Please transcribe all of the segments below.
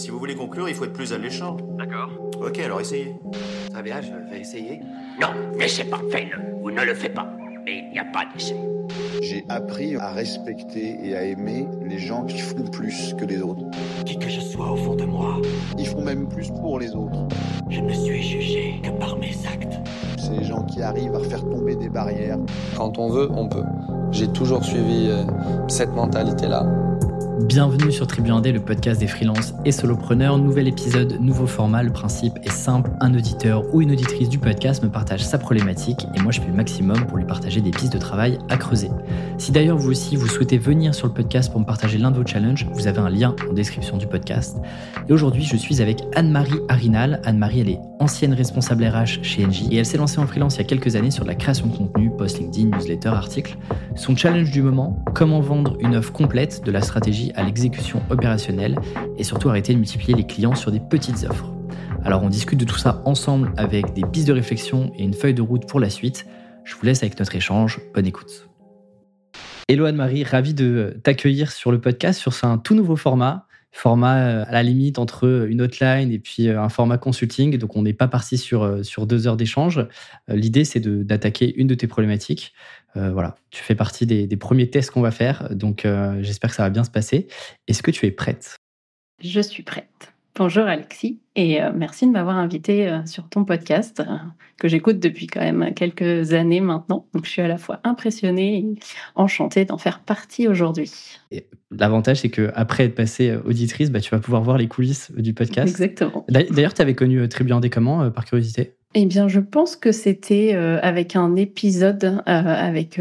Si vous voulez conclure, il faut être plus alléchant. D'accord. Ok, alors essayez. Très bien, je vais essayer. Non, n'essaie pas, fais-le, ou ne le fais pas. Mais il n'y a pas d'essai. J'ai appris à respecter et à aimer les gens qui font plus que les autres. Qui que je sois au fond de moi, Ils font même plus pour les autres. je ne suis jugé que par mes actes. C'est les gens qui arrivent à faire tomber des barrières. Quand on veut, on peut. J'ai toujours suivi euh, cette mentalité-là. Bienvenue sur Tribu Indé, le podcast des freelances et solopreneurs. Nouvel épisode, nouveau format. Le principe est simple. Un auditeur ou une auditrice du podcast me partage sa problématique et moi je fais le maximum pour lui partager des pistes de travail à creuser. Si d'ailleurs vous aussi vous souhaitez venir sur le podcast pour me partager l'un de vos challenges, vous avez un lien en description du podcast. Et aujourd'hui, je suis avec Anne-Marie Arinal. Anne-Marie, elle est ancienne responsable RH chez Engie et elle s'est lancée en freelance il y a quelques années sur la création de contenu, post LinkedIn, newsletter, articles. Son challenge du moment, comment vendre une offre complète de la stratégie à l'exécution opérationnelle et surtout arrêter de multiplier les clients sur des petites offres. Alors on discute de tout ça ensemble avec des pistes de réflexion et une feuille de route pour la suite. Je vous laisse avec notre échange. Bonne écoute. Hello Anne-Marie, ravi de t'accueillir sur le podcast sur un tout nouveau format. Format euh, à la limite entre une hotline et puis euh, un format consulting. Donc on n'est pas parti sur, euh, sur deux heures d'échange. Euh, L'idée c'est d'attaquer une de tes problématiques. Euh, voilà, tu fais partie des, des premiers tests qu'on va faire. Donc euh, j'espère que ça va bien se passer. Est-ce que tu es prête? Je suis prête. Bonjour Alexis et euh, merci de m'avoir invité euh, sur ton podcast euh, que j'écoute depuis quand même quelques années maintenant. Donc je suis à la fois impressionnée et enchantée d'en faire partie aujourd'hui. L'avantage, c'est que après être passée auditrice, bah, tu vas pouvoir voir les coulisses du podcast. Exactement. D'a- D'ailleurs, tu avais connu Tribu Indé comment, par curiosité Eh bien, je pense que c'était avec un épisode avec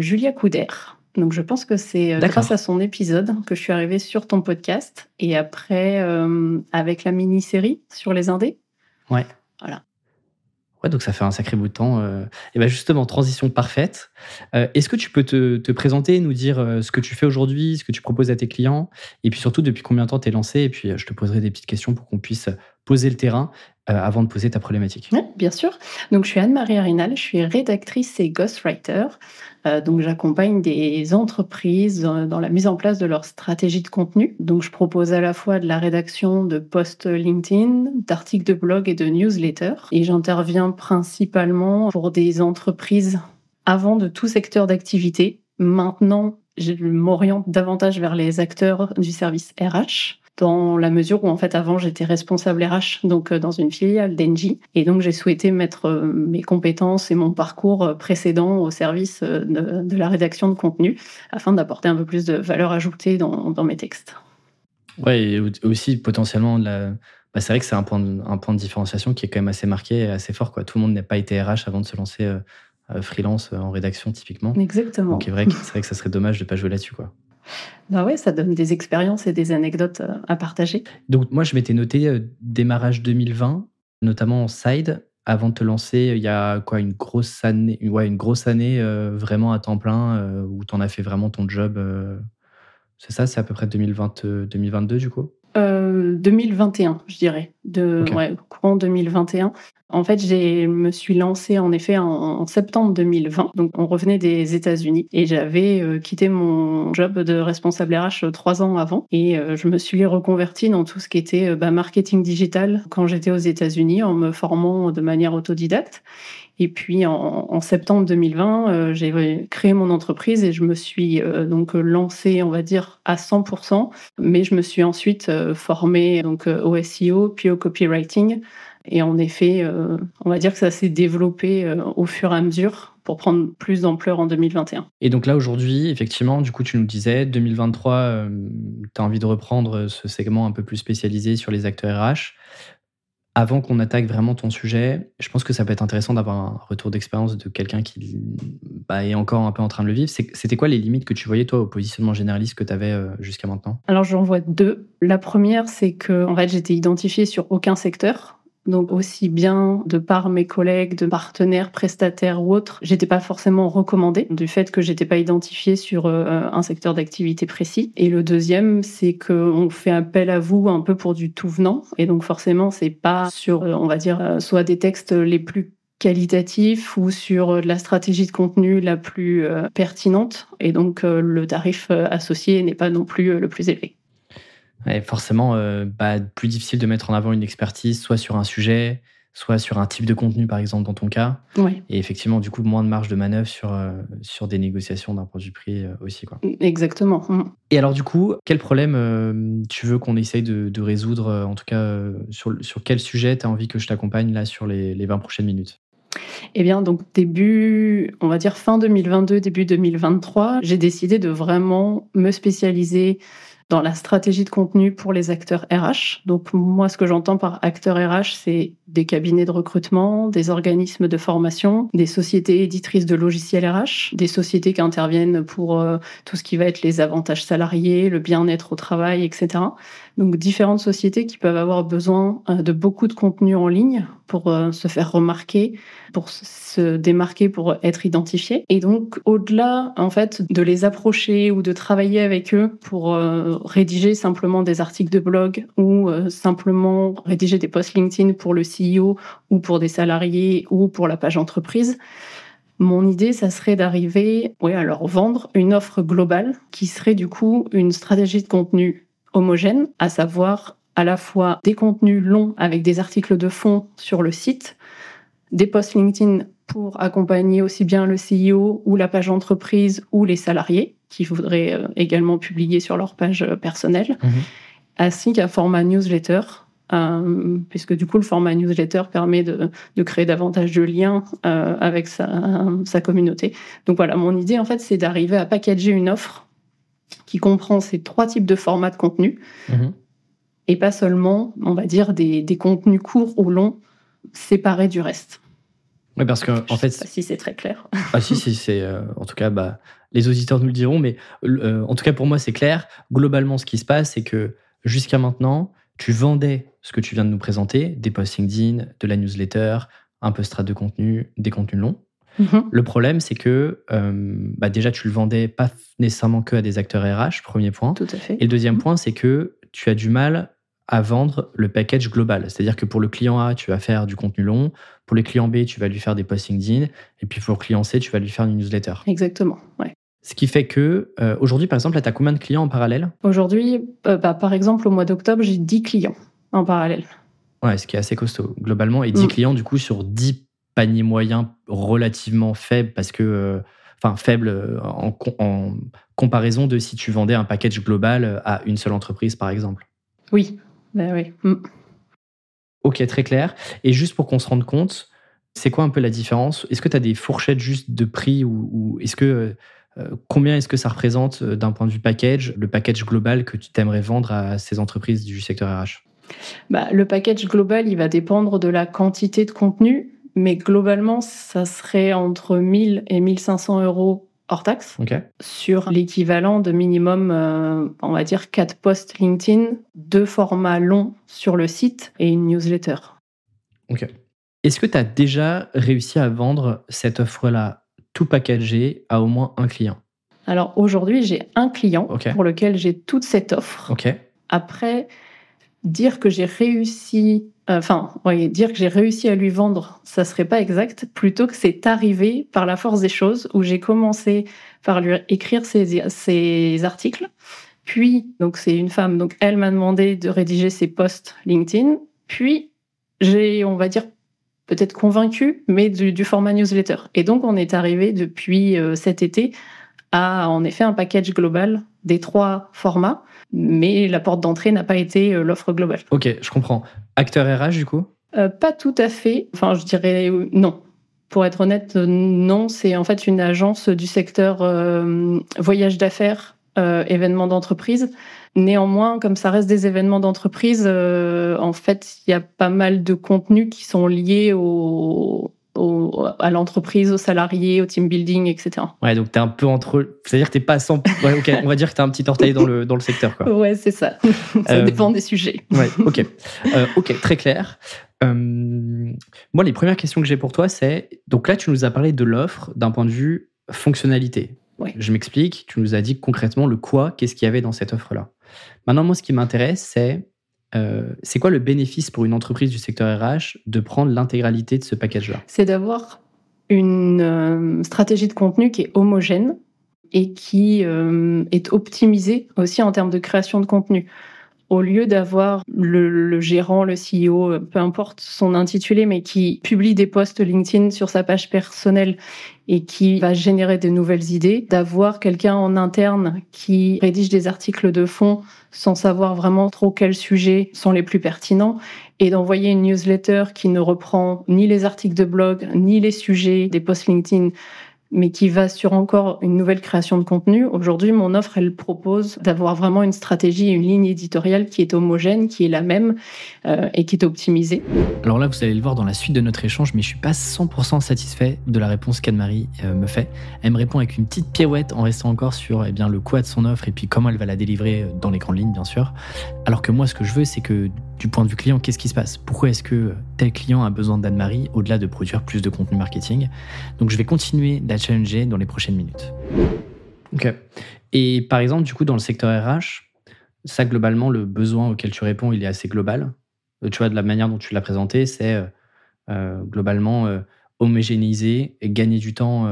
Julia Couder. Donc, je pense que c'est euh, grâce à son épisode que je suis arrivée sur ton podcast. Et après, euh, avec la mini-série sur les Indés. Ouais. Voilà. Ouais, donc ça fait un sacré bout de temps. euh. Et ben justement, transition parfaite. Est-ce que tu peux te, te présenter, nous dire ce que tu fais aujourd'hui, ce que tu proposes à tes clients, et puis surtout depuis combien de temps tu es lancé, et puis je te poserai des petites questions pour qu'on puisse poser le terrain euh, avant de poser ta problématique. Oui, bien sûr. Donc, je suis Anne-Marie Arinal, je suis rédactrice et ghostwriter. Euh, donc, j'accompagne des entreprises dans, la mise en place de leur stratégie de contenu. Donc, je propose à la fois de la rédaction de posts LinkedIn, d'articles de blog et de newsletters. Et j'interviens principalement pour des entreprises avant de tout secteur d'activité. Maintenant, je m'oriente davantage vers les acteurs du service RH dans la mesure où en fait avant j'étais responsable RH donc euh, dans une filiale d'Engie et donc j'ai souhaité mettre euh, mes compétences et mon parcours euh, précédent au service de, de la rédaction de contenu afin d'apporter un peu plus de valeur ajoutée dans, dans mes textes. Ouais, et au- aussi potentiellement, de la... bah, c'est vrai que c'est un point, de, un point de différenciation qui est quand même assez marqué et assez fort. Quoi. Tout le monde n'a pas été RH avant de se lancer euh, freelance euh, en rédaction, typiquement. Exactement. Donc c'est vrai, que- c'est vrai que ça serait dommage de ne pas jouer là-dessus. Quoi. Bah ouais, ça donne des expériences et des anecdotes euh, à partager. Donc moi, je m'étais noté euh, démarrage 2020, notamment en side. Avant de te lancer, il y a quoi une grosse année, ouais, une grosse année euh, vraiment à temps plein euh, où tu en as fait vraiment ton job. euh, c'est ça, c'est à peu près 2020, euh, 2022 du coup? Euh, 2021, je dirais, de ouais, courant 2021. En fait, j'ai me suis lancée en effet en, en septembre 2020. Donc, on revenait des États-Unis et j'avais euh, quitté mon job de responsable RH euh, trois ans avant et euh, je me suis reconvertie dans tout ce qui était euh, bah, marketing digital quand j'étais aux États-Unis en me formant de manière autodidacte. Et puis en, septembre 2020, euh, j'ai créé mon entreprise et je me suis euh, donc lancée, on va dire, à 100%. Mais je me suis ensuite euh, formée donc au SEO puis au copywriting. Et en effet, on va dire que ça s'est développé au fur et à mesure pour prendre plus d'ampleur en 2021. Et donc là aujourd'hui, effectivement, du coup, tu nous disais 2023, tu as envie de reprendre ce segment un peu plus spécialisé sur les acteurs RH. Avant qu'on attaque vraiment ton sujet, je pense que ça peut être intéressant d'avoir un retour d'expérience de quelqu'un qui bah, est encore un peu en train de le vivre. C'était quoi les limites que tu voyais, toi, au positionnement généraliste que tu avais jusqu'à maintenant? Alors j'en vois deux. La première, c'est que en fait, j'étais identifiée sur aucun secteur. Donc aussi bien de par mes collègues, de partenaires, prestataires ou autres, j'étais pas forcément recommandée du fait que j'étais pas identifiée sur euh, un secteur d'activité précis. Et le deuxième, c'est que on fait appel à vous un peu pour du tout venant. Et donc forcément, c'est pas sur, euh, on va dire, euh, soit des textes les plus qualitatifs ou sur la stratégie de contenu la plus pertinente. Et donc le tarif associé n'est pas non plus le plus élevé. Ouais, forcément, euh, bah, plus difficile de mettre en avant une expertise, soit sur un sujet, soit sur un type de contenu, par exemple, dans ton cas. Oui, Et effectivement, du coup, moins de marge de manœuvre sur, euh, sur des négociations d'un point de vue prix euh, aussi. Quoi. exactement. Mm. Et alors, du coup, quel problème euh, tu veux qu'on essaye de, de résoudre, en tout cas, sur quel sujet tu as envie que je t'accompagne là sur les, les 20 prochaines minutes? Eh bien, donc début, on va dire fin 2022, début 2023, j'ai décidé de vraiment me spécialiser dans la stratégie de contenu pour les acteurs RH. Donc moi, ce que j'entends par acteurs RH, c'est des cabinets de recrutement, des organismes de formation, des sociétés éditrices de logiciels RH, des sociétés qui interviennent pour euh, tout ce qui va être les avantages salariés, le bien-être au travail, etc. Donc différentes sociétés qui peuvent avoir besoin euh, de beaucoup de contenu en ligne pour euh, se faire remarquer, pour se démarquer, pour être identifiés. Et donc au-delà en fait de les approcher ou de travailler avec eux pour euh, rédiger simplement des articles de blog ou simplement rédiger des posts LinkedIn pour le CEO ou pour des salariés ou pour la page entreprise. Mon idée, ça serait d'arriver ouais, à leur vendre une offre globale qui serait du coup une stratégie de contenu homogène, à savoir à la fois des contenus longs avec des articles de fond sur le site, des posts LinkedIn pour accompagner aussi bien le CEO ou la page entreprise ou les salariés qui voudraient euh, également publier sur leur page euh, personnelle, Mhm. ainsi qu'un format newsletter. euh, puisque du coup le format newsletter permet de, de créer davantage de liens euh, avec sa, sa communauté. Donc voilà, mon idée en fait c'est d'arriver à packager une offre qui comprend ces trois types de formats de contenu Mhm. et pas seulement, on va dire, des, des contenus courts ou longs séparés du reste. Ouais, parce que, en fait, sais pas si c'est très clair. Ah si, si, c'est euh, en tout cas, bah, les auditeurs nous le diront, mais euh, en tout cas pour moi c'est clair. Globalement, ce qui se passe, c'est que jusqu'à maintenant, tu vendais ce que tu viens de nous présenter, des posts LinkedIn, de la newsletter, un peu strat de contenu, des contenus longs. Mhm. Le problème, c'est que euh, bah, déjà tu le vendais pas nécessairement que à des acteurs RH, premier point. Tout à fait. Et le deuxième point, c'est que tu as du mal à vendre le package global. C'est-à-dire que pour le client A, tu vas faire du contenu long. Pour le client B, tu vas lui faire des posts LinkedIn. Et puis pour le client C, tu vas lui faire une newsletter. Exactement. Ouais. Ce qui fait que euh, aujourd'hui, par exemple, tu as combien de clients en parallèle? Aujourd'hui, euh, bah, par exemple, au mois d'octobre, j'ai 10 clients en parallèle. Ouais, ce qui est assez costaud globalement. Et 10 Mm. clients, du coup, sur 10 paniers moyens relativement faibles, parce que. euh, Enfin, faibles euh, en, com- en comparaison de si tu vendais un package global à une seule entreprise, par exemple. Oui. Ben oui. Mm. Ok, très clair. Et juste pour qu'on se rende compte, c'est quoi un peu la différence? Est-ce que tu as des fourchettes juste de prix ou, ou est-ce que euh, combien est-ce que ça représente euh, d'un point de vue package, le package global que tu t'aimerais vendre à ces entreprises du secteur RH Bah, le package global, il va dépendre de la quantité de contenu, mais globalement, ça serait entre 1000 et 1500 euros hors taxe sur l'équivalent de minimum, euh, on va dire, 4 posts LinkedIn, deux formats longs sur le site et une newsletter. Ok. Est-ce que tu as déjà réussi à vendre cette offre-là tout packagé à au moins un client? Alors aujourd'hui, j'ai un client pour lequel j'ai toute cette offre. Après, dire que j'ai réussi, enfin, oui, dire que j'ai réussi à lui vendre, ça serait pas exact. Plutôt que c'est arrivé par la force des choses où j'ai commencé par lui écrire ses, ses articles. Puis, donc c'est une femme, donc elle m'a demandé de rédiger ses posts LinkedIn. Puis, j'ai, on va dire, peut-être convaincu, mais du, du format newsletter. Et donc, on est arrivé depuis euh, cet été à, en effet, un package global des trois formats mais la porte d'entrée n'a pas été euh, l'offre globale. Ok, je comprends. Acteur RH, du coup? Euh, pas tout à fait. Enfin, je dirais non. Pour être honnête, euh, non. C'est en fait une agence du secteur euh, voyage d'affaires, événements d'entreprise. Néanmoins, comme ça reste des événements d'entreprise, en fait, il y a pas mal de contenus qui sont liés au, au- à l'entreprise, aux salariés, au team building, etc. Ouais, donc tu es un peu entre. C'est-à-dire que tu pas 100. Ouais, ok, on va dire que tu as un petit orteil dans le, dans le secteur, quoi. Ouais, c'est ça. ça Euh, dépend des sujets. Ouais, ok. Euh, ok, très clair. Euh, moi, les premières questions que j'ai pour toi, c'est. Donc là, tu nous as parlé de l'offre d'un point de vue fonctionnalité. Ouais. Je m'explique. Tu nous as dit concrètement le quoi, qu'est-ce qu'il y avait dans cette offre-là? Maintenant, moi, ce qui m'intéresse, c'est. Euh, c'est quoi le bénéfice pour une entreprise du secteur RH de prendre l'intégralité de ce package-là? C'est d'avoir une euh, stratégie de contenu qui est homogène et qui euh, est optimisée aussi en termes de création de contenu. Au lieu d'avoir le, le gérant, le CEO, peu importe son intitulé, mais qui publie des posts LinkedIn sur sa page personnelle et qui va générer de nouvelles idées, d'avoir quelqu'un en interne qui rédige des articles de fond sans savoir vraiment trop quels sujets sont les plus pertinents et d'envoyer une newsletter qui ne reprend ni les articles de blog, ni les sujets des posts LinkedIn mais qui va sur encore une nouvelle création de contenu. Aujourd'hui, mon offre, elle propose d'avoir vraiment une stratégie et une ligne éditoriale qui est homogène, qui est la même euh, et qui est optimisée. Alors là, vous allez le voir dans la suite de notre échange, mais je suis pas 100% satisfait de la réponse qu'Anne-Marie euh, me fait. Elle me répond avec une petite pirouette en restant encore sur eh bien, le quoi de son offre et puis comment elle va la délivrer dans les grandes lignes, bien sûr. Alors que moi, ce que je veux, c'est que du point de vue client, qu'est-ce qui se passe? Pourquoi est-ce que tel client a besoin d'Anne-Marie au-delà de produire plus de contenu marketing? Donc je vais continuer challenger dans les prochaines minutes. Ok. Et par exemple, du coup, dans le secteur RH, ça globalement, le besoin auquel tu réponds, il est assez global. Euh, tu vois, de la manière dont tu l'as présenté, c'est euh, euh, globalement euh, homogénéiser, gagner du temps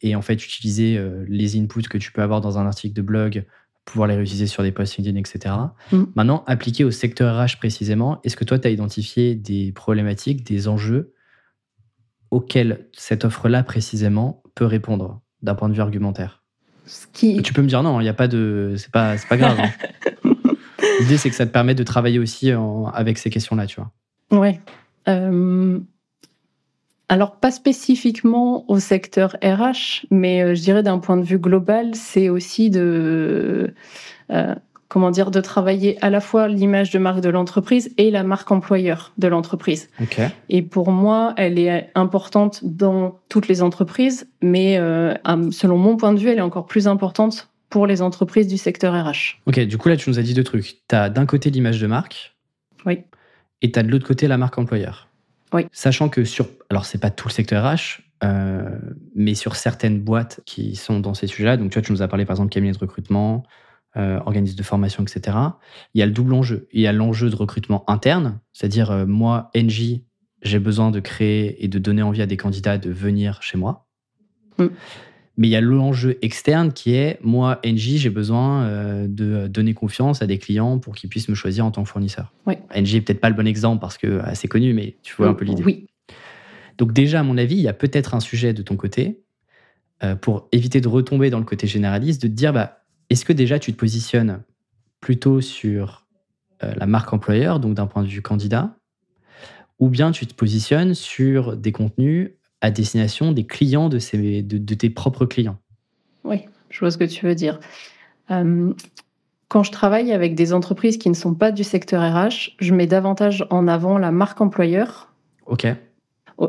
et en fait utiliser les inputs que tu peux avoir dans un article de blog pouvoir les réutiliser sur des posts LinkedIn, etc. Mm. Maintenant, appliqué au secteur RH précisément, est-ce que toi, tu as identifié des problématiques, des enjeux auxquels cette offre-là précisément peut répondre d'un point de vue argumentaire? Ce qui, Tu peux me dire non, il n'y a pas de. C'est pas, pas grave. hein. L'idée, c'est que ça te permet de travailler aussi en- avec ces questions-là, tu vois. Ouais. Euh, alors, pas spécifiquement au secteur RH, mais euh, je dirais d'un point de vue global, c'est aussi de, euh, comment dire, de travailler à la fois l'image de marque de l'entreprise et la marque employeur de l'entreprise. Et pour moi, elle est importante dans toutes les entreprises, mais euh, selon mon point de vue, elle est encore plus importante pour les entreprises du secteur RH. Ok, du coup, là, tu nous as dit deux trucs. Tu as d'un côté l'image de marque. Oui. Et tu as de l'autre côté la marque employeur. Oui. Sachant que sur. Alors, c'est pas tout le secteur RH, euh, mais sur certaines boîtes qui sont dans ces sujets-là, donc tu vois, tu nous as parlé par exemple cabinet de recrutement, euh, organisme de formation, etc. Il y a le double enjeu. Il y a l'enjeu de recrutement interne, c'est-à-dire euh, moi, NJ, j'ai besoin de créer et de donner envie à des candidats de venir chez moi. Mm. Mais il y a l'enjeu externe qui est moi, NJ, j'ai besoin euh, de donner confiance à des clients pour qu'ils puissent me choisir en tant que fournisseur. Oui. NJ est peut-être pas le bon exemple parce que euh, c'est connu, mais tu vois un peu l'idée. Oui. Donc déjà, à mon avis, il y a peut-être un sujet de ton côté euh, pour éviter de retomber dans le côté généraliste, de te dire, bah, est-ce que déjà tu te positionnes plutôt sur euh, la marque employeur, donc d'un point de vue candidat, ou bien tu te positionnes sur des contenus à destination des clients de, ces, de, de tes propres clients. Oui, je vois ce que tu veux dire. Euh, quand je travaille avec des entreprises qui ne sont pas du secteur RH, je mets davantage en avant la marque employeur Ok.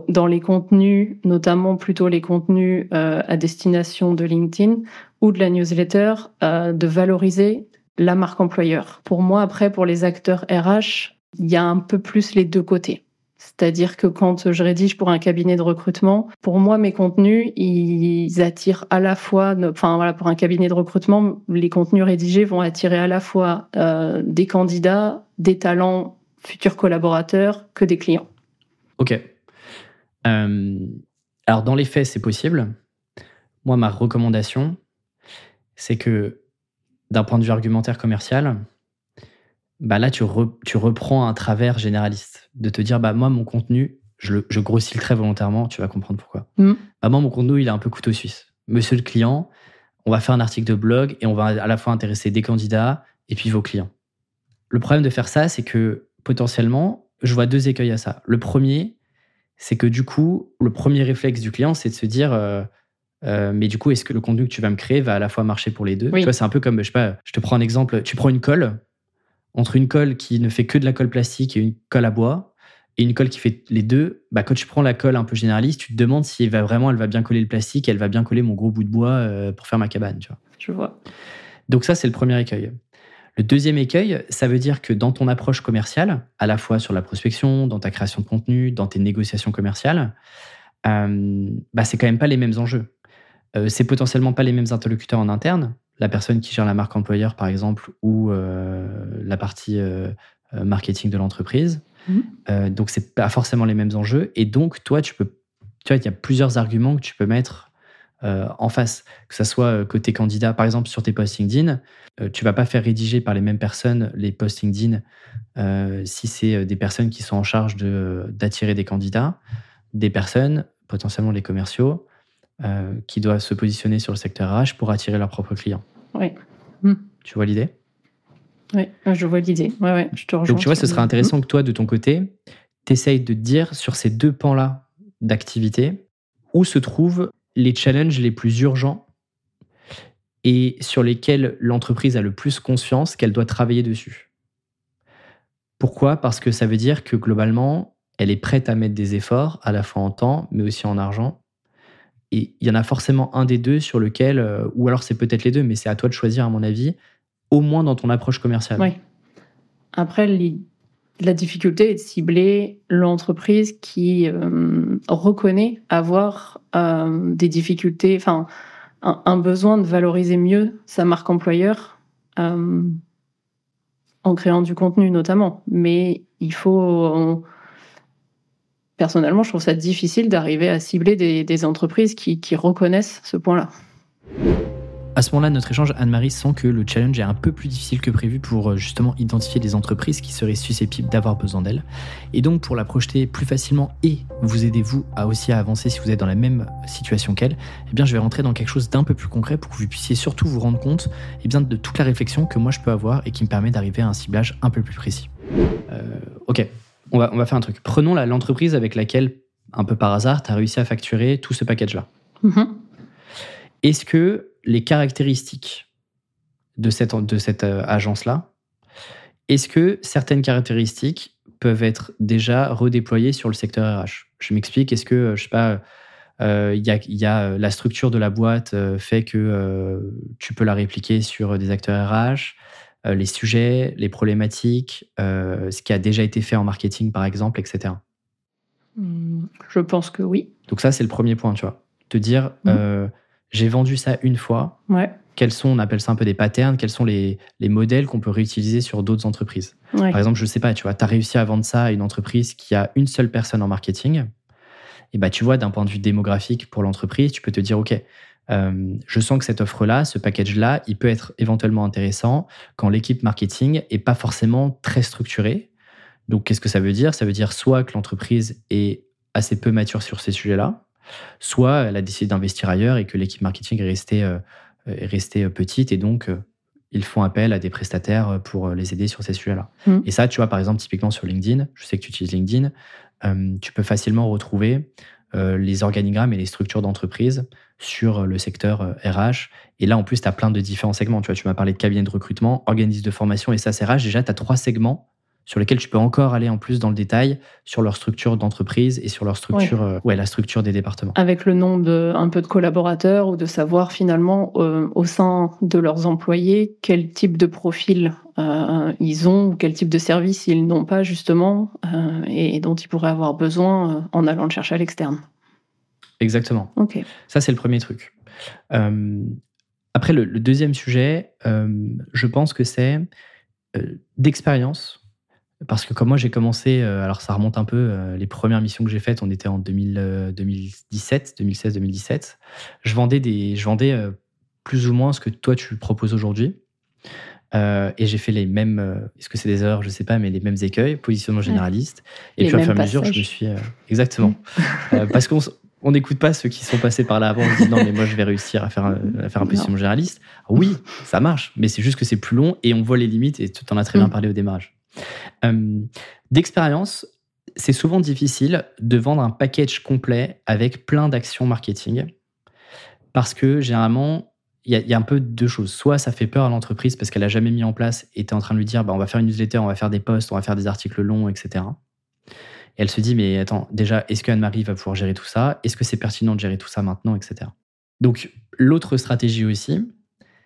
dans les contenus, notamment plutôt les contenus euh, à destination de LinkedIn ou de la newsletter, euh, de valoriser la marque employeur. Pour moi, après, pour les acteurs RH, il y a un peu plus les deux côtés. C'est-à-dire que quand je rédige pour un cabinet de recrutement, pour moi, mes contenus, ils attirent à la fois, enfin voilà, pour un cabinet de recrutement, les contenus rédigés vont attirer à la fois euh, des candidats, des talents, futurs collaborateurs, que des clients. Ok. Euh, alors, dans les faits, c'est possible. Moi, ma recommandation, c'est que d'un point de vue argumentaire commercial, bah là, tu, re- tu reprends un travers généraliste. De te dire, bah moi, mon contenu, je, le, je grossis le trait volontairement, tu vas comprendre pourquoi. Mm. Bah, moi, mon contenu, il est un peu couteau suisse. Monsieur le client, on va faire un article de blog et on va à la fois intéresser des candidats et puis vos clients. Le problème de faire ça, c'est que potentiellement, je vois deux écueils à ça. Le premier, c'est que du coup, le premier réflexe du client, c'est de se dire, euh, euh, mais du coup, est-ce que le contenu que tu vas me créer va à la fois marcher pour les deux? Oui. Tu vois, c'est un peu comme, je sais pas, je te prends un exemple, tu prends une colle, entre une colle qui ne fait que de la colle plastique et une colle à bois, et une colle qui fait les deux, bah, quand tu prends la colle un peu généraliste, tu te demandes si elle va vraiment, elle va bien coller le plastique, elle va bien coller mon gros bout de bois euh, pour faire ma cabane, tu vois. Je vois. Donc ça, c'est le premier écueil. Le deuxième écueil, ça veut dire que dans ton approche commerciale, à la fois sur la prospection, dans ta création de contenu, dans tes négociations commerciales, euh, bah, c'est quand même pas les mêmes enjeux. Euh, c'est potentiellement pas les mêmes interlocuteurs en interne. La personne qui gère la marque employeur, par exemple, ou euh, la partie euh, euh, marketing de l'entreprise. Mhm. Donc, c'est pas forcément les mêmes enjeux. Et donc, toi, tu peux, tu vois, il y a plusieurs arguments que tu peux mettre euh, en face, que ce soit côté candidat, par exemple sur tes posts LinkedIn, euh, tu vas pas faire rédiger par les mêmes personnes les posts LinkedIn si c'est des personnes qui sont en charge de, d'attirer des candidats, des personnes, potentiellement les commerciaux, qui doivent se positionner sur le secteur RH pour attirer leurs propres clients. Oui. Tu vois l'idée? Oui, je vois l'idée. Ouais, ouais, je te rejoins. Donc tu vois, ce serait intéressant que toi, de ton côté, tu essayes de dire sur ces deux pans-là d'activité où se trouvent les challenges les plus urgents et sur lesquels l'entreprise a le plus conscience qu'elle doit travailler dessus. Pourquoi? Parce que ça veut dire que globalement, elle est prête à mettre des efforts, à la fois en temps, mais aussi en argent. Et il y en a forcément un des deux sur lequel, euh, ou alors c'est peut-être les deux, mais c'est à toi de choisir, à mon avis, au moins dans ton approche commerciale. Oui. Après, la difficulté est de cibler l'entreprise qui euh, reconnaît avoir euh, des difficultés, enfin, un, besoin de valoriser mieux sa marque employeur en créant du contenu notamment. Mais il faut. Personnellement, je trouve ça difficile d'arriver à cibler des, entreprises qui reconnaissent ce point-là. À ce moment-là, notre échange, Anne-Marie sent que le challenge est un peu plus difficile que prévu pour euh, justement identifier des entreprises qui seraient susceptibles d'avoir besoin d'elle. Et donc, pour la projeter plus facilement et vous aider vous à aussi à avancer si vous êtes dans la même situation qu'elle, eh bien, je vais rentrer dans quelque chose d'un peu plus concret pour que vous puissiez surtout vous rendre compte eh bien, de toute la réflexion que moi je peux avoir et qui me permet d'arriver à un ciblage un peu plus précis. Euh, ok, on va, on va faire un truc. Prenons l'entreprise avec laquelle, un peu par hasard, tu as réussi à facturer tout ce package-là. Mm-hmm. Est-ce que les caractéristiques de cette, de cette euh, agence-là, est-ce que certaines caractéristiques peuvent être déjà redéployées sur le secteur RH Je m'explique, est-ce que, euh, je sais pas, euh, il y, a, la structure de la boîte fait que tu peux la répliquer sur des acteurs RH, les sujets, les problématiques, ce qui a déjà été fait en marketing par exemple, etc. Mmh, je pense que oui. Donc ça, c'est le premier point, tu vois. Te dire, mmh j'ai vendu ça une fois. Quels sont, on appelle ça un peu des patterns, quels sont les, modèles qu'on peut réutiliser sur d'autres entreprises Par exemple, je ne sais pas, tu vois, tu as réussi à vendre ça à une entreprise qui a une seule personne en marketing. Et bah, tu vois, d'un point de vue démographique pour l'entreprise, tu peux te dire, OK, euh, je sens que cette offre-là, ce package-là, il peut être éventuellement intéressant quand l'équipe marketing est pas forcément très structurée. Donc, qu'est-ce que ça veut dire? Ça veut dire soit que l'entreprise est assez peu mature sur ces sujets-là, soit elle a décidé d'investir ailleurs et que l'équipe marketing est restée, euh, euh, petite et donc euh, ils font appel à des prestataires pour les aider sur ces sujets-là. Mm. Et ça, tu vois, par exemple, typiquement sur LinkedIn, je sais que tu utilises LinkedIn, tu peux facilement retrouver les organigrammes et les structures d'entreprise sur le secteur RH. Et là, en plus, tu as plein de différents segments. Tu vois, tu m'as parlé de cabinet de recrutement, organisme de formation et c'est RH. Déjà, tu as trois segments sur lesquels tu peux encore aller en plus dans le détail sur leur structure d'entreprise et sur leur structure, euh, ouais. la structure des départements. Avec le nombre de, un peu de collaborateurs ou de savoir finalement euh, au sein de leurs employés quel type de profil euh, ils ont ou quel type de service ils n'ont pas justement et dont ils pourraient avoir besoin en allant le chercher à l'externe. Exactement. Ok. Ça, c'est le premier truc. après, le, le, deuxième sujet, je pense que c'est d'expérience parce que comme moi j'ai commencé, euh, alors ça remonte un peu, euh, les premières missions que j'ai faites, on était en 2017, 2016, 2017. Je vendais, des, je vendais euh, plus ou moins ce que toi tu proposes aujourd'hui. et j'ai fait les mêmes, est-ce que c'est des erreurs, je sais pas, mais les mêmes écueils, positionnement généraliste. Et puis à fur et à mesure, je me suis. exactement. Parce qu'on n'écoute pas ceux qui sont passés par là avant, on dit non, mais moi je vais réussir à faire un, à faire un positionnement généraliste. Oui, ça marche, mais c'est juste que c'est plus long et on voit les limites et tu en as très bien mm. parlé au démarrage. Euh, d'expérience, c'est souvent difficile de vendre un package complet avec plein d'actions marketing parce que généralement, il y, a un peu deux choses. Soit ça fait peur à l'entreprise parce qu'elle n'a jamais mis en place et tu es en train de lui dire bah, on va faire une newsletter, on va faire des posts, on va faire des articles longs, etc. Et elle se dit mais attends, déjà, est-ce que Anne-Marie va pouvoir gérer tout ça? Est-ce que c'est pertinent de gérer tout ça maintenant, etc. Donc, l'autre stratégie aussi,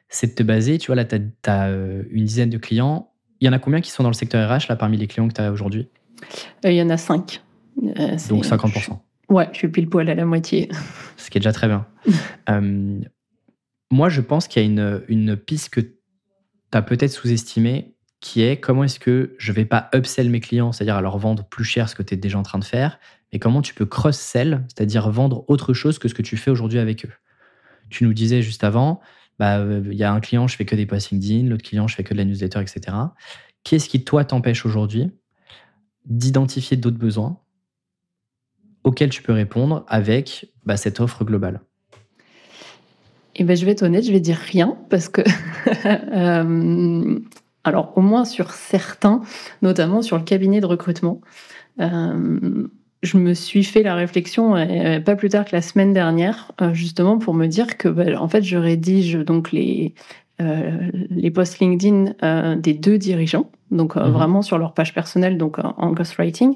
c'est de te baser, tu vois, là, tu as, euh, une dizaine de clients, il y en a combien qui sont dans le secteur RH là, parmi les clients que tu as aujourd'hui? Euh, Il y en a 5. Euh, Donc 50%. Ouais, je suis pile poil à la moitié. Ce qui est déjà très bien. Euh, moi, je pense qu'il y a une, une piste que tu as peut-être sous-estimée qui est comment est-ce que je ne vais pas upsell mes clients, c'est-à-dire à leur vendre plus cher ce que tu es déjà en train de faire, mais comment tu peux cross-sell, c'est-à-dire vendre autre chose que ce que tu fais aujourd'hui avec eux? Tu nous disais juste avant, bah, euh, il y a un client, je fais que des posts LinkedIn, l'autre client, je fais que de la newsletter, etc. Qu'est-ce qui, toi, t'empêche aujourd'hui d'identifier d'autres besoins auxquels tu peux répondre avec bah, cette offre globale? Eh ben, je vais être honnête, je vais dire rien parce que, euh, alors au moins sur certains, notamment sur le cabinet de recrutement, euh, je me suis fait la réflexion euh, pas plus tard que la semaine dernière, justement pour me dire que, bah, en fait, je rédige donc les les posts LinkedIn des deux dirigeants, donc mhm. vraiment sur leur page personnelle, donc en ghostwriting.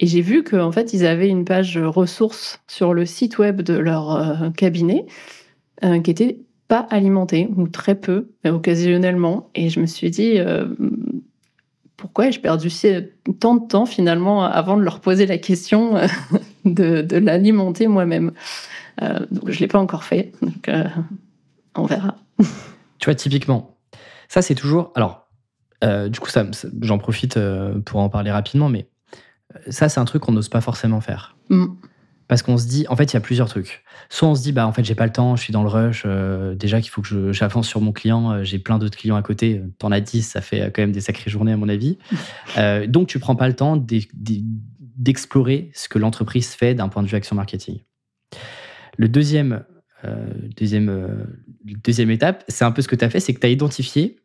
Et j'ai vu qu'en fait, ils avaient une page ressources sur le site web de leur euh, cabinet euh, qui était pas alimentée, ou très peu, mais occasionnellement. Et je me suis dit, euh, pourquoi ai-je perdu tant de temps finalement avant de leur poser la question de, de l'alimenter moi-même? Donc je ne l'ai pas encore fait, donc on verra. tu vois, typiquement, ça c'est toujours... Alors, du coup, ça j'en profite pour en parler rapidement, mais ça, c'est un truc qu'on n'ose pas forcément faire. Mm. Parce qu'on se dit, en fait, il y a plusieurs trucs. Soit on se dit, bah, en fait, j'ai pas le temps, je suis dans le rush, euh, déjà qu'il faut que j'avance sur mon client, euh, j'ai plein d'autres clients à côté, t'en as 10, ça fait quand même des sacrées journées, à mon avis. Euh, donc, tu prends pas le temps d'explorer ce que l'entreprise fait d'un point de vue action marketing. Le deuxième, deuxième, deuxième étape, c'est un peu ce que tu as fait, c'est que tu as identifié,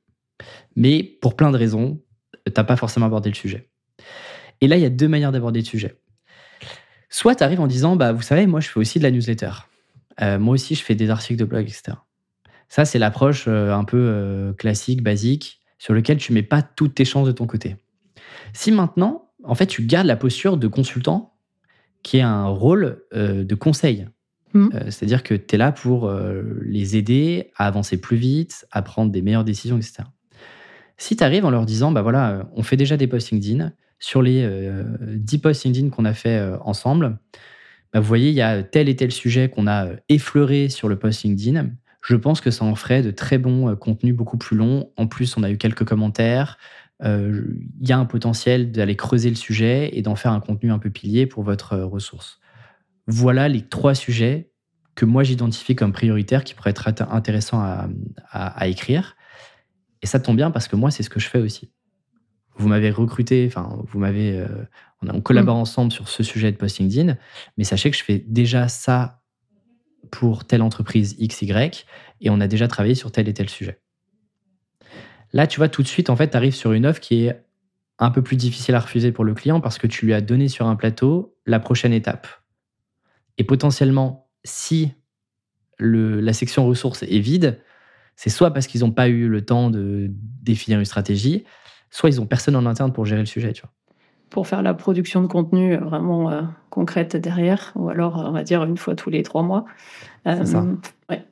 mais pour plein de raisons, tu n'as pas forcément abordé le sujet. Et là, il y a deux manières d'aborder le sujet. Soit tu arrives en disant, bah, vous savez, moi, je fais aussi de la newsletter. Euh, moi aussi, je fais des articles de blog, etc. Ça, c'est l'approche euh, un peu euh, classique, basique, sur lequel tu mets pas toutes tes chances de ton côté. Si maintenant, en fait, tu gardes la posture de consultant, qui est un rôle de conseil, mmh. c'est-à-dire que tu es là pour les aider à avancer plus vite, à prendre des meilleures décisions, etc. Si tu arrives en leur disant, bah voilà, on fait déjà des posts LinkedIn, sur les 10 euh, posts LinkedIn qu'on a fait euh, ensemble, bah, vous voyez, il y a tel et tel sujet qu'on a euh, effleuré sur le post LinkedIn. Je pense que ça en ferait de très bons contenus beaucoup plus longs. En plus, on a eu quelques commentaires. Il y a un potentiel d'aller creuser le sujet et d'en faire un contenu un peu pilier pour votre ressource. Voilà les trois sujets que moi j'identifie comme prioritaires qui pourraient être intéressants à écrire. Et ça tombe bien parce que moi, c'est ce que je fais aussi vous m'avez recruté, enfin, vous m'avez, euh, on, collabore mm. ensemble sur ce sujet de post LinkedIn, mais sachez que je fais déjà ça pour telle entreprise XY et on a déjà travaillé sur tel et tel sujet. Là, tu vois, tout de suite, en fait, tu arrives sur une offre qui est un peu plus difficile à refuser pour le client parce que tu lui as donné sur un plateau la prochaine étape. Et potentiellement, si le, la section ressources est vide, c'est soit parce qu'ils n'ont pas eu le temps de définir une stratégie, soit ils ont personne en interne pour gérer le sujet, tu vois. Pour faire la production de contenu euh, vraiment euh, concrète derrière, ou alors on va dire une fois tous les trois mois. C'est ça. Euh, ouais.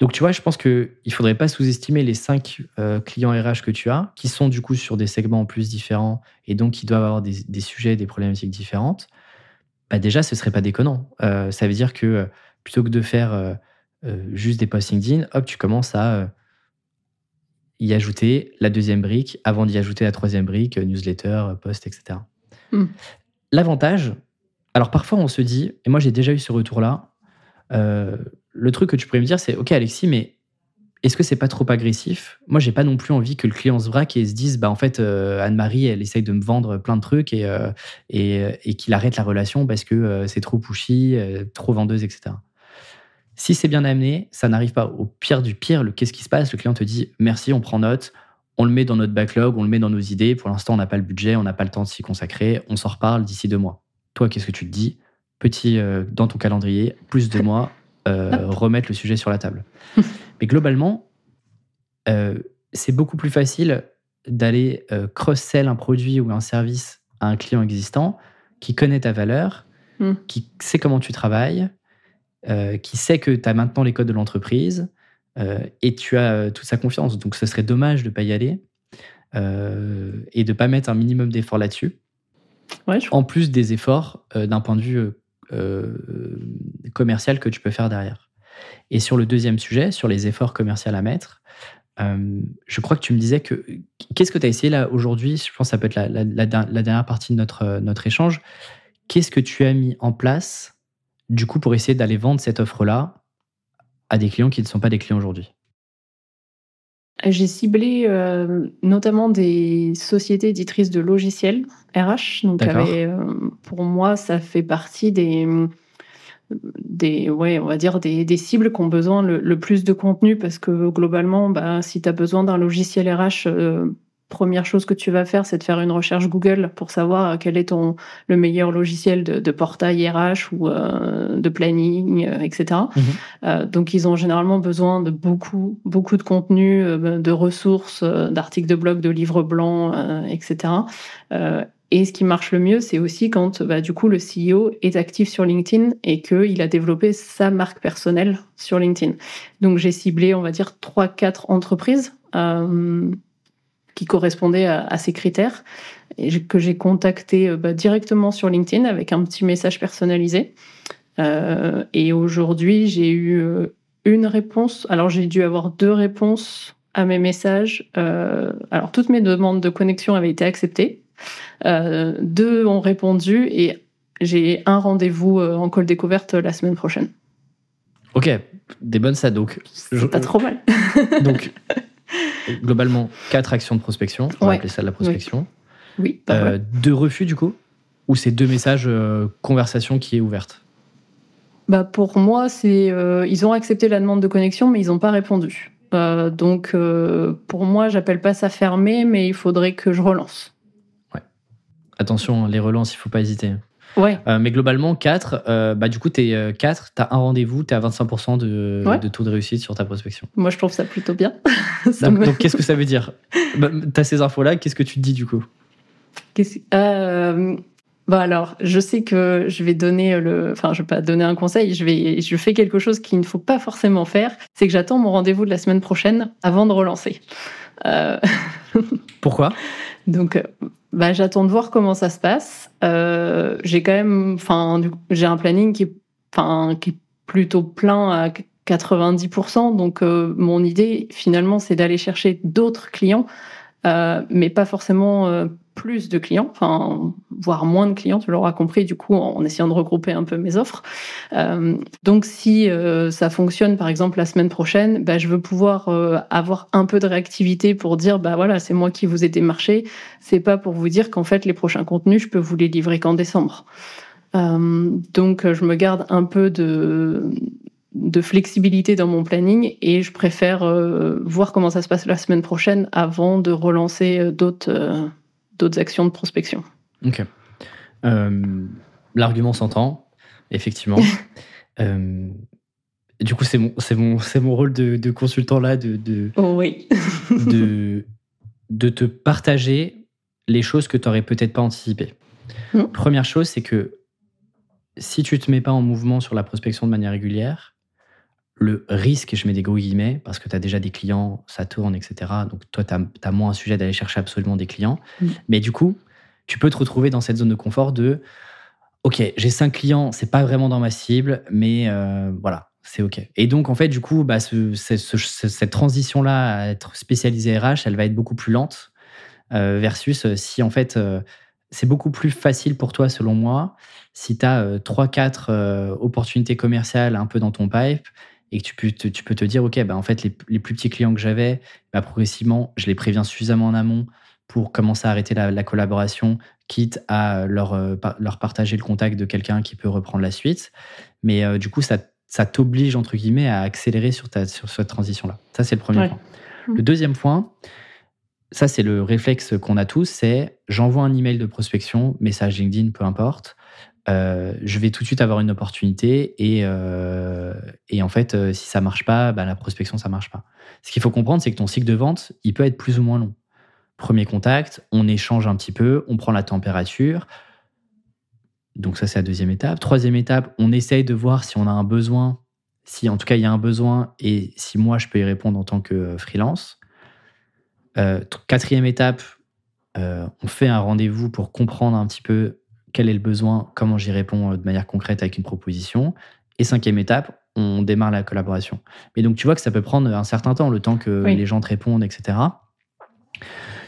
Donc tu vois, je pense qu'il ne faudrait pas sous-estimer les cinq clients RH que tu as, qui sont du coup sur des segments en plus différents et donc qui doivent avoir des, des sujets, des problématiques différentes. Bah déjà, ce serait pas déconnant. ça veut dire que plutôt que de faire juste des posts LinkedIn, hop, tu commences à y ajouter la deuxième brique avant d'y ajouter la troisième brique, euh, newsletter, euh, post, etc. Hmm. L'avantage, alors parfois on se dit, et moi j'ai déjà eu ce retour-là, euh, le truc que tu pourrais me dire, c'est OK Alexis, mais est-ce que c'est pas trop agressif? Moi, j'ai pas non plus envie que le client se braque et se dise, bah en fait, Anne-Marie, elle essaye de me vendre plein de trucs et, et, et qu'il arrête la relation parce que c'est trop pushy, trop vendeuse, etc. Si c'est bien amené, ça n'arrive pas au pire du pire. Le qu'est-ce qui se passe? Le client te dit merci, on prend note, on le met dans notre backlog, on le met dans nos idées. Pour l'instant, on n'a pas le budget, on n'a pas le temps de s'y consacrer. On s'en reparle d'ici deux mois. Toi, qu'est-ce que tu te dis? Petit euh, dans ton calendrier, plus de mois, euh, remettre le sujet sur la table. Mais globalement, euh, c'est beaucoup plus facile d'aller cross-sell un produit ou un service à un client existant qui connaît ta valeur, hmm. qui sait comment tu travailles, euh, qui sait que tu as maintenant les codes de l'entreprise euh, et tu as euh, toute sa confiance. Donc ce serait dommage de ne pas y aller et de ne pas mettre un minimum d'efforts là-dessus. En plus des efforts d'un point de vue commercial que tu peux faire derrière. Et sur le deuxième sujet, sur les efforts commerciaux à mettre, je crois que tu me disais que. Qu'est-ce que tu as essayé là aujourd'hui? Je pense que ça peut être la, la, dernière partie de notre, notre échange. Qu'est-ce que tu as mis en place du coup, pour essayer d'aller vendre cette offre-là à des clients qui ne sont pas des clients aujourd'hui J'ai ciblé euh, notamment des sociétés éditrices de logiciels RH. Donc, avait, euh, pour moi, ça fait partie des, des ouais, on va dire des, des cibles qui ont besoin le, le plus de contenu parce que globalement, bah, si tu as besoin d'un logiciel RH, euh, première chose que tu vas faire, c'est de faire une recherche Google pour savoir quel est ton le meilleur logiciel de, de portail RH ou euh, de planning, euh, etc. Mhm. Euh, donc, ils ont généralement besoin de beaucoup, beaucoup de contenu, euh, de ressources, euh, d'articles de blog, de livres blancs, euh, etc. Euh, et ce qui marche le mieux, c'est aussi quand bah, du coup le CEO est actif sur LinkedIn et qu'il a développé sa marque personnelle sur LinkedIn. Donc j'ai ciblé, on va dire, 3-4 entreprises euh, qui correspondaient à, à ces critères et que j'ai contacté euh, bah, directement sur LinkedIn avec un petit message personnalisé. Euh, et aujourd'hui, j'ai eu euh, une réponse. Alors j'ai dû avoir deux réponses à mes messages. Euh, alors toutes mes demandes de connexion avaient été acceptées. Euh, deux ont répondu et j'ai un rendez-vous en call découverte la semaine prochaine. Ok, des bonnes stats. Donc, je- pas trop mal. donc globalement, quatre actions de prospection. On va Ouais. appeler ça de la prospection. Oui, Euh, deux refus, du coup Ou c'est deux messages euh, conversation qui est ouverte? Bah, pour moi, c'est euh, ils ont accepté la demande de connexion, mais ils n'ont pas répondu. Donc pour moi, j'appelle pas ça fermé, mais il faudrait que je relance. Attention, les relances, il faut pas hésiter. Ouais. Euh, mais globalement, 4, bah, du coup, tu es 4, tu as un rendez-vous, tu es à 25% de, Ouais. de taux de réussite sur ta prospection. Moi, je trouve ça plutôt bien. Ça Donc, me- donc, qu'est-ce que ça veut dire? Bah, Tu as ces infos-là, qu'est-ce que tu te dis du coup? Euh, bah alors, je sais que je vais donner le, enfin, je vais pas donner un conseil. Je vais, je fais quelque chose qu'il ne faut pas forcément faire. C'est que j'attends mon rendez-vous de la semaine prochaine avant de relancer. Euh, Pourquoi? Donc, euh, bah, j'attends de voir comment ça se passe. Euh, j'ai quand même, enfin, j'ai un planning qui est, enfin, qui est plutôt plein à 90%. Donc, euh, mon idée, finalement, c'est d'aller chercher d'autres clients, euh, mais pas forcément euh, plus de clients, enfin, voire moins de clients, tu l'auras compris, du coup, en, essayant de regrouper un peu mes offres. Euh, donc, si euh, ça fonctionne, par exemple, la semaine prochaine, bah, je veux pouvoir euh, avoir un peu de réactivité pour dire, bah voilà, c'est moi qui vous ai démarché. C'est pas pour vous dire qu'en fait, les prochains contenus, je peux vous les livrer qu'en décembre. Euh, donc, je me garde un peu de de flexibilité dans mon planning et je préfère euh, voir comment ça se passe la semaine prochaine avant de relancer euh, d'autres euh, d'autres actions de prospection. Ok. Euh, L'argument s'entend, effectivement. Du coup, c'est mon, mon, mon rôle de, de consultant là, de, de, Oh oui. de, de te partager les choses que tu n'aurais peut-être pas anticipées. Mm. Première chose, c'est que si tu te mets pas en mouvement sur la prospection de manière régulière, le risque, je mets des gros guillemets, parce que tu as déjà des clients, ça tourne, etc. Donc toi, tu as, moins un sujet d'aller chercher absolument des clients. Mm. Mais du coup, tu peux te retrouver dans cette zone de confort de OK, j'ai cinq clients, c'est pas vraiment dans ma cible, mais euh, voilà, c'est OK. Et donc, en fait, du coup, bah, ce- ce- ce- ce- cette transition-là à être spécialisé RH, elle va être beaucoup plus lente euh, versus euh, si, en fait, euh, c'est beaucoup plus facile pour toi, selon moi, si tu as 3-4 opportunités commerciales un peu dans ton pipe et que tu peux te, tu peux te dire, OK, bah, en fait, les, les plus petits clients que j'avais, bah, progressivement, je les préviens suffisamment en amont pour commencer à arrêter la, la collaboration, quitte à leur, euh, par- leur partager le contact de quelqu'un qui peut reprendre la suite. Mais euh, du coup, ça, ça t'oblige, entre guillemets, à accélérer sur, ta, sur cette transition-là. Ça, c'est le premier Ouais. point. Le deuxième point, ça, c'est le réflexe qu'on a tous, c'est j'envoie un email de prospection, message LinkedIn, peu importe. Euh, je vais tout de suite avoir une opportunité et, euh, et en fait, euh, si ça marche pas, bah, la prospection, ça marche pas. Ce qu'il faut comprendre, c'est que ton cycle de vente, il peut être plus ou moins long. Premier contact, on échange un petit peu, on prend la température. Donc ça, c'est la deuxième étape. Troisième étape, on essaye de voir si on a un besoin, si en tout cas il y a un besoin et si moi je peux y répondre en tant que freelance. Quatrième étape, on fait un rendez-vous pour comprendre un petit peu quel est le besoin, comment j'y réponds euh, de manière concrète avec une proposition. Et cinquième étape, on démarre la collaboration. Mais donc tu vois que ça peut prendre un certain temps, le temps que Oui. les gens te répondent, etc.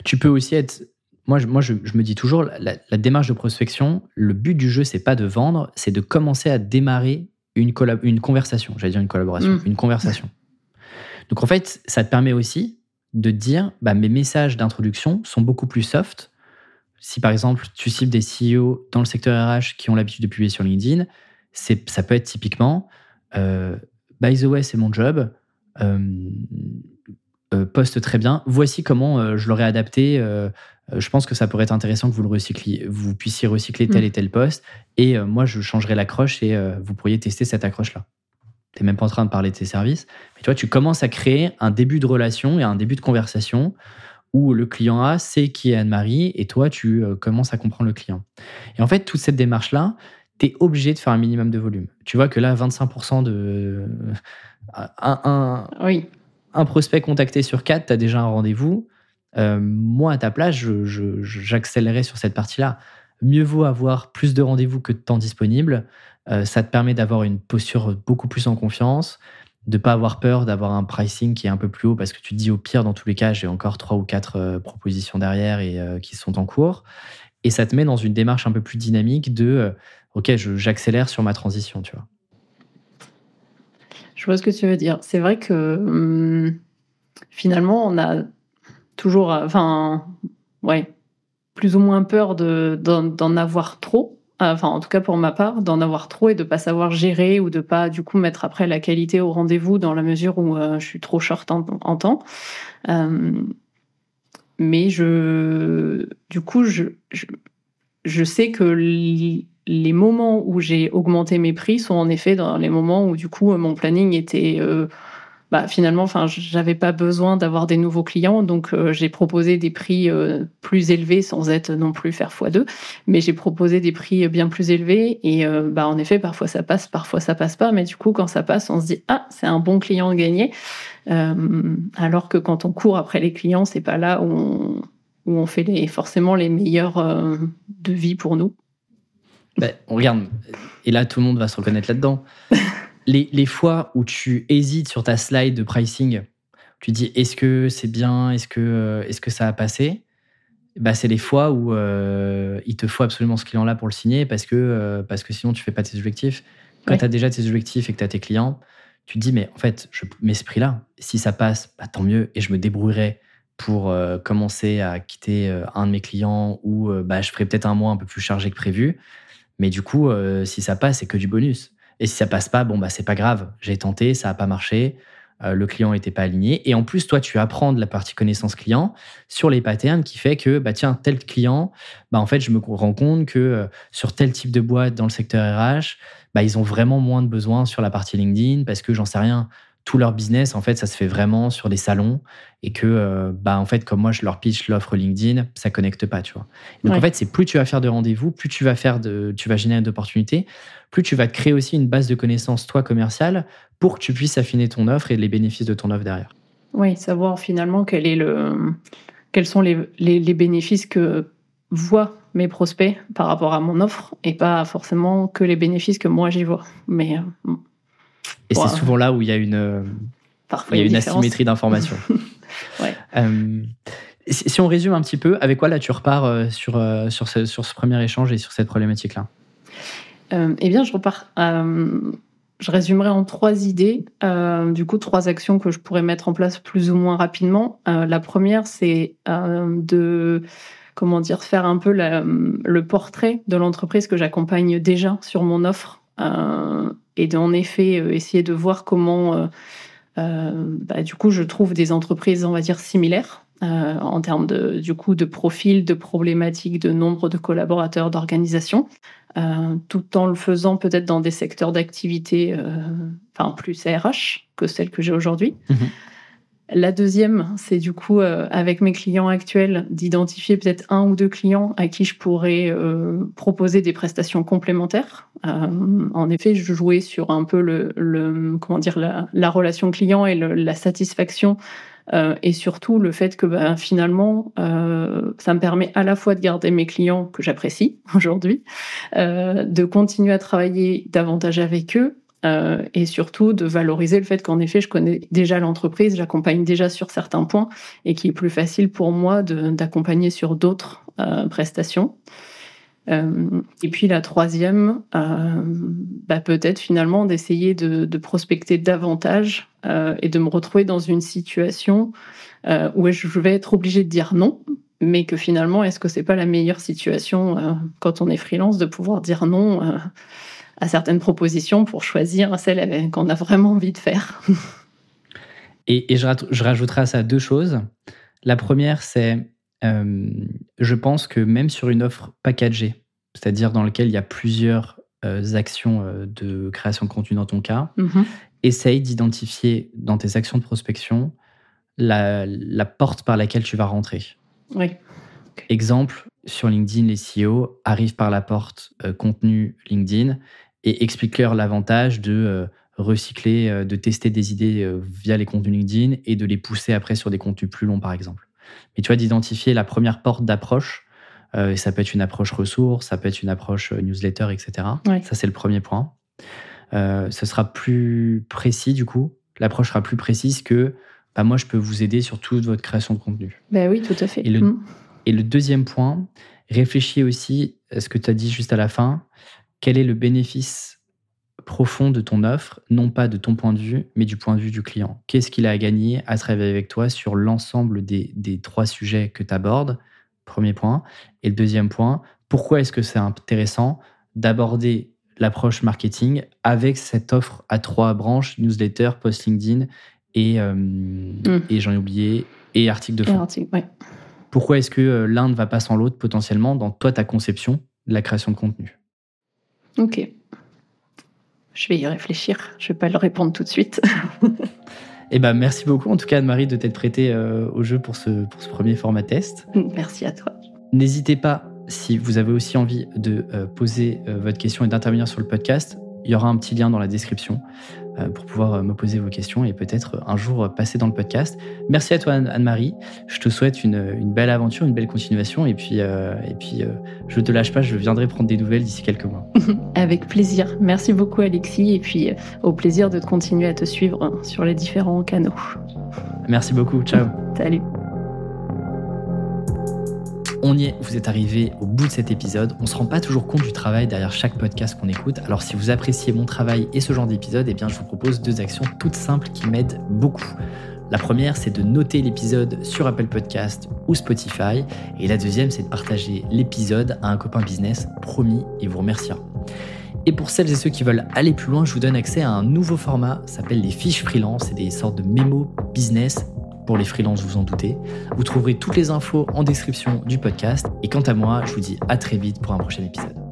Tu peux aussi être. Moi, je, moi, je, je me dis toujours, la, la démarche de prospection, le but du jeu, c'est pas de vendre, c'est de commencer à démarrer une, une conversation. J'allais dire une collaboration, Mm. une conversation. Donc en fait, ça te permet aussi de dire, bah, mes messages d'introduction sont beaucoup plus soft. Si par exemple, tu cibles des CEO dans le secteur RH qui ont l'habitude de publier sur LinkedIn, c'est, ça peut être typiquement, euh, by the way, c'est mon job, euh, euh, poste très bien, voici comment je l'aurais adapté. je pense que ça pourrait être intéressant que vous le recycliez, vous puissiez recycler tel Mm. et tel poste. Et moi, je changerai l'accroche et vous pourriez tester cette accroche-là. Tu n'es même pas en train de parler de tes services. Mais tu vois, tu commences à créer un début de relation et un début de conversation où le client A sait qui est Anne-Marie et toi, tu euh, commences à comprendre le client. Et en fait, toute cette démarche-là, tu es obligé de faire un minimum de volume. Tu vois que là, 25% de. Un, un, Oui. un prospect contacté sur quatre, tu as déjà un rendez-vous. Euh, moi, à ta place, j'accélérais sur cette partie-là. Mieux vaut avoir plus de rendez-vous que de temps disponible. Euh, ça te permet d'avoir une posture beaucoup plus en confiance, de pas avoir peur d'avoir un pricing qui est un peu plus haut parce que tu te dis au pire, dans tous les cas, j'ai encore trois ou quatre euh, propositions derrière et euh, qui sont en cours. Et ça te met dans une démarche un peu plus dynamique de euh, OK, j'accélère sur ma transition, tu vois. Je vois ce que tu veux dire. C'est vrai que hum, finalement, on a toujours, enfin, ouais, plus ou moins peur de- d'en d'en avoir trop. Euh, Enfin, en tout cas pour ma part, d'en avoir trop et de pas savoir gérer ou de pas du coup mettre après la qualité au rendez-vous dans la mesure où euh, je suis trop short en, temps. Euh, mais je, du coup, je, je, sais que les moments où j'ai augmenté mes prix sont en effet dans les moments où du coup mon planning était bah, finalement enfin j'avais pas besoin d'avoir des nouveaux clients donc euh, j'ai proposé des prix euh, plus élevés sans être non plus faire x2 mais j'ai proposé des prix bien plus élevés et euh, bah en effet parfois ça passe parfois ça passe pas mais du coup quand ça passe on se dit ah c'est un bon client gagné alors que quand on court après les clients c'est pas là où on, où on fait les, forcément les meilleurs devis pour nous Ben, on regarde, et là tout le monde va se reconnaître là-dedans. les, les fois où tu hésites sur ta slide de pricing, tu dis est-ce que c'est bien, est-ce que, euh, est-ce que ça a passé? Bah, C'est les fois où euh, il te faut absolument ce client-là pour le signer parce que, euh, parce que sinon tu fais pas tes objectifs. Quand Oui. tu as déjà tes objectifs et que tu as tes clients, tu te dis mais en fait, je mets ce prix-là. Si ça passe, bah, tant mieux et je me débrouillerai pour euh, commencer à quitter un de mes clients ou bah, je ferai peut-être un mois un peu plus chargé que prévu. Mais du coup, si ça passe, c'est que du bonus. Et si ça passe pas, bon, bah, c'est pas grave. J'ai tenté, ça a pas marché. euh, le client n'était pas aligné. Et en plus, toi, tu apprends de la partie connaissance client sur les patterns qui fait que, bah, tiens, tel client, bah, en fait, je me rends compte que euh, sur tel type de boîte dans le secteur RH, bah, ils ont vraiment moins de besoins sur la partie LinkedIn parce que j'en sais rien. Tout leur business, en fait, ça se fait vraiment sur des salons et que, euh, bah, en fait, comme moi, je leur pitch l'offre LinkedIn, ça connecte pas, tu vois. Donc, Ouais. en fait, c'est plus tu vas faire de rendez-vous, plus tu vas faire de, tu vas générer d'opportunités, plus tu vas te créer aussi une base de connaissances, toi, commerciale, pour que tu puisses affiner ton offre et les bénéfices de ton offre derrière. Oui, savoir finalement quel est le, quels sont les, les, les bénéfices que voient mes prospects par rapport à mon offre et pas forcément que les bénéfices que moi j'y vois. Mais euh, Et c'est souvent là où il y a une, euh, parfois il y a une différence. asymétrie d'information. Ouais. Euh, si on résume un petit peu, avec quoi là tu repars euh, sur, sur, ce, sur ce premier échange et sur cette problématique-là? Euh, eh bien, je repars. euh, je résumerai en trois idées, du coup, trois actions que je pourrais mettre en place plus ou moins rapidement. La première, c'est de, comment dire, faire un peu la- le portrait de l'entreprise que j'accompagne déjà sur mon offre et d'en effet euh, essayer de voir comment, euh, euh, bah, du coup, je trouve des entreprises, on va dire, similaires. euh, en termes de, du coup, de profil, de problématiques, de nombre de collaborateurs, d'organisation euh, tout en le faisant peut-être dans des secteurs d'activité euh, plus RH que celle que j'ai aujourd'hui. Mhm. La deuxième, c'est du coup, euh, avec mes clients actuels, d'identifier peut-être un ou deux clients à qui je pourrais euh, proposer des prestations complémentaires. Euh, en effet, je jouais sur un peu le, le- comment dire, la, la relation client et le- la satisfaction euh, et surtout le fait que ben, finalement, euh, ça me permet à la fois de garder mes clients que j'apprécie aujourd'hui, euh, de continuer à travailler davantage avec eux euh, et surtout de valoriser le fait qu'en effet, je connais déjà l'entreprise, j'accompagne déjà sur certains points et qu'il est plus facile pour moi d'accompagner sur d'autres euh, prestations. et puis la troisième, bah, peut-être finalement d'essayer de, de, prospecter davantage et de me retrouver dans une situation où je vais être obligée de dire non, mais que finalement, est-ce que c'est pas la meilleure situation quand on est freelance de pouvoir dire non à certaines propositions pour choisir celle qu'on a vraiment envie de faire Et, je, je, rajouterai à ça deux choses. La première, c'est euh, je pense que même sur une offre packagée, c'est-à-dire dans laquelle il y a plusieurs euh, actions euh, de création de contenu dans ton cas, mm-hmm. essaye d'identifier dans tes actions de prospection la, porte par laquelle tu vas rentrer. Oui. Exemple, sur LinkedIn, les CEO arrivent par la porte contenu LinkedIn et expliquent-leur l'avantage de recycler, de tester des idées via les contenus LinkedIn et de les pousser après sur des contenus plus longs, par exemple. Mais tu vois, d'identifier la première porte d'approche, euh, ça peut être une approche ressources, ça peut être une approche euh, newsletter, etc. Ça, c'est le premier point. Euh, ce sera plus précis, du coup. L'approche sera plus précise que bah, moi, je peux vous aider sur toute votre création de contenu. Ben oui, tout à fait. Et le, mm. Et le deuxième point, réfléchis aussi à ce que tu as dit juste à la fin. Quel est le bénéfice profond de ton offre, non pas de ton point de vue, mais du point de vue du client? Qu'est-ce qu'il a à gagner à travailler avec toi sur l'ensemble des, trois sujets que tu abordes Premier point. Et le deuxième point, pourquoi est-ce que c'est intéressant d'aborder l'approche marketing avec cette offre à trois branches, newsletter, post LinkedIn et, euh, hmm. et j'en ai oublié, et article de fond? Pourquoi est-ce que euh, l'un ne va pas sans l'autre potentiellement dans toi, ta conception de la création de contenu? Ok. Je vais y réfléchir. Je ne vais pas le répondre tout de suite. Eh ben, merci beaucoup en tout cas Anne-Marie de t'être prêtée euh, au jeu pour ce, pour ce premier format test. Merci à toi. N'hésitez pas, si vous avez aussi envie de euh, poser euh, votre question et d'intervenir sur le podcast, il y aura un petit lien dans la description pour pouvoir euh, me poser vos questions et peut-être un jour passer dans le podcast. Merci à toi Anne-Marie. Je te souhaite une, belle aventure, une belle continuation et puis, euh, et puis je ne te lâche pas, je viendrai prendre des nouvelles d'ici quelques mois. Avec plaisir. Merci beaucoup Alexis et puis au plaisir de continuer à te suivre sur les différents canaux. Merci beaucoup. Ciao. Salut. On y est, vous êtes arrivé au bout de cet épisode. On ne se rend pas toujours compte du travail derrière chaque podcast qu'on écoute. Alors si vous appréciez mon travail et ce genre d'épisode, eh bien je vous propose deux actions toutes simples qui m'aident beaucoup. La première, c'est de noter l'épisode sur Apple Podcast ou Spotify. Et la deuxième, c'est de partager l'épisode à un copain business, promis, et vous remerciera. Et pour celles et ceux qui veulent aller plus loin, je vous donne accès à un nouveau format, s'appelle les fiches freelance, c'est des sortes de mémos business pour les freelances, vous en doutez. Vous trouverez toutes les infos en description du podcast. Et quant à moi, je vous dis à très vite pour un prochain épisode.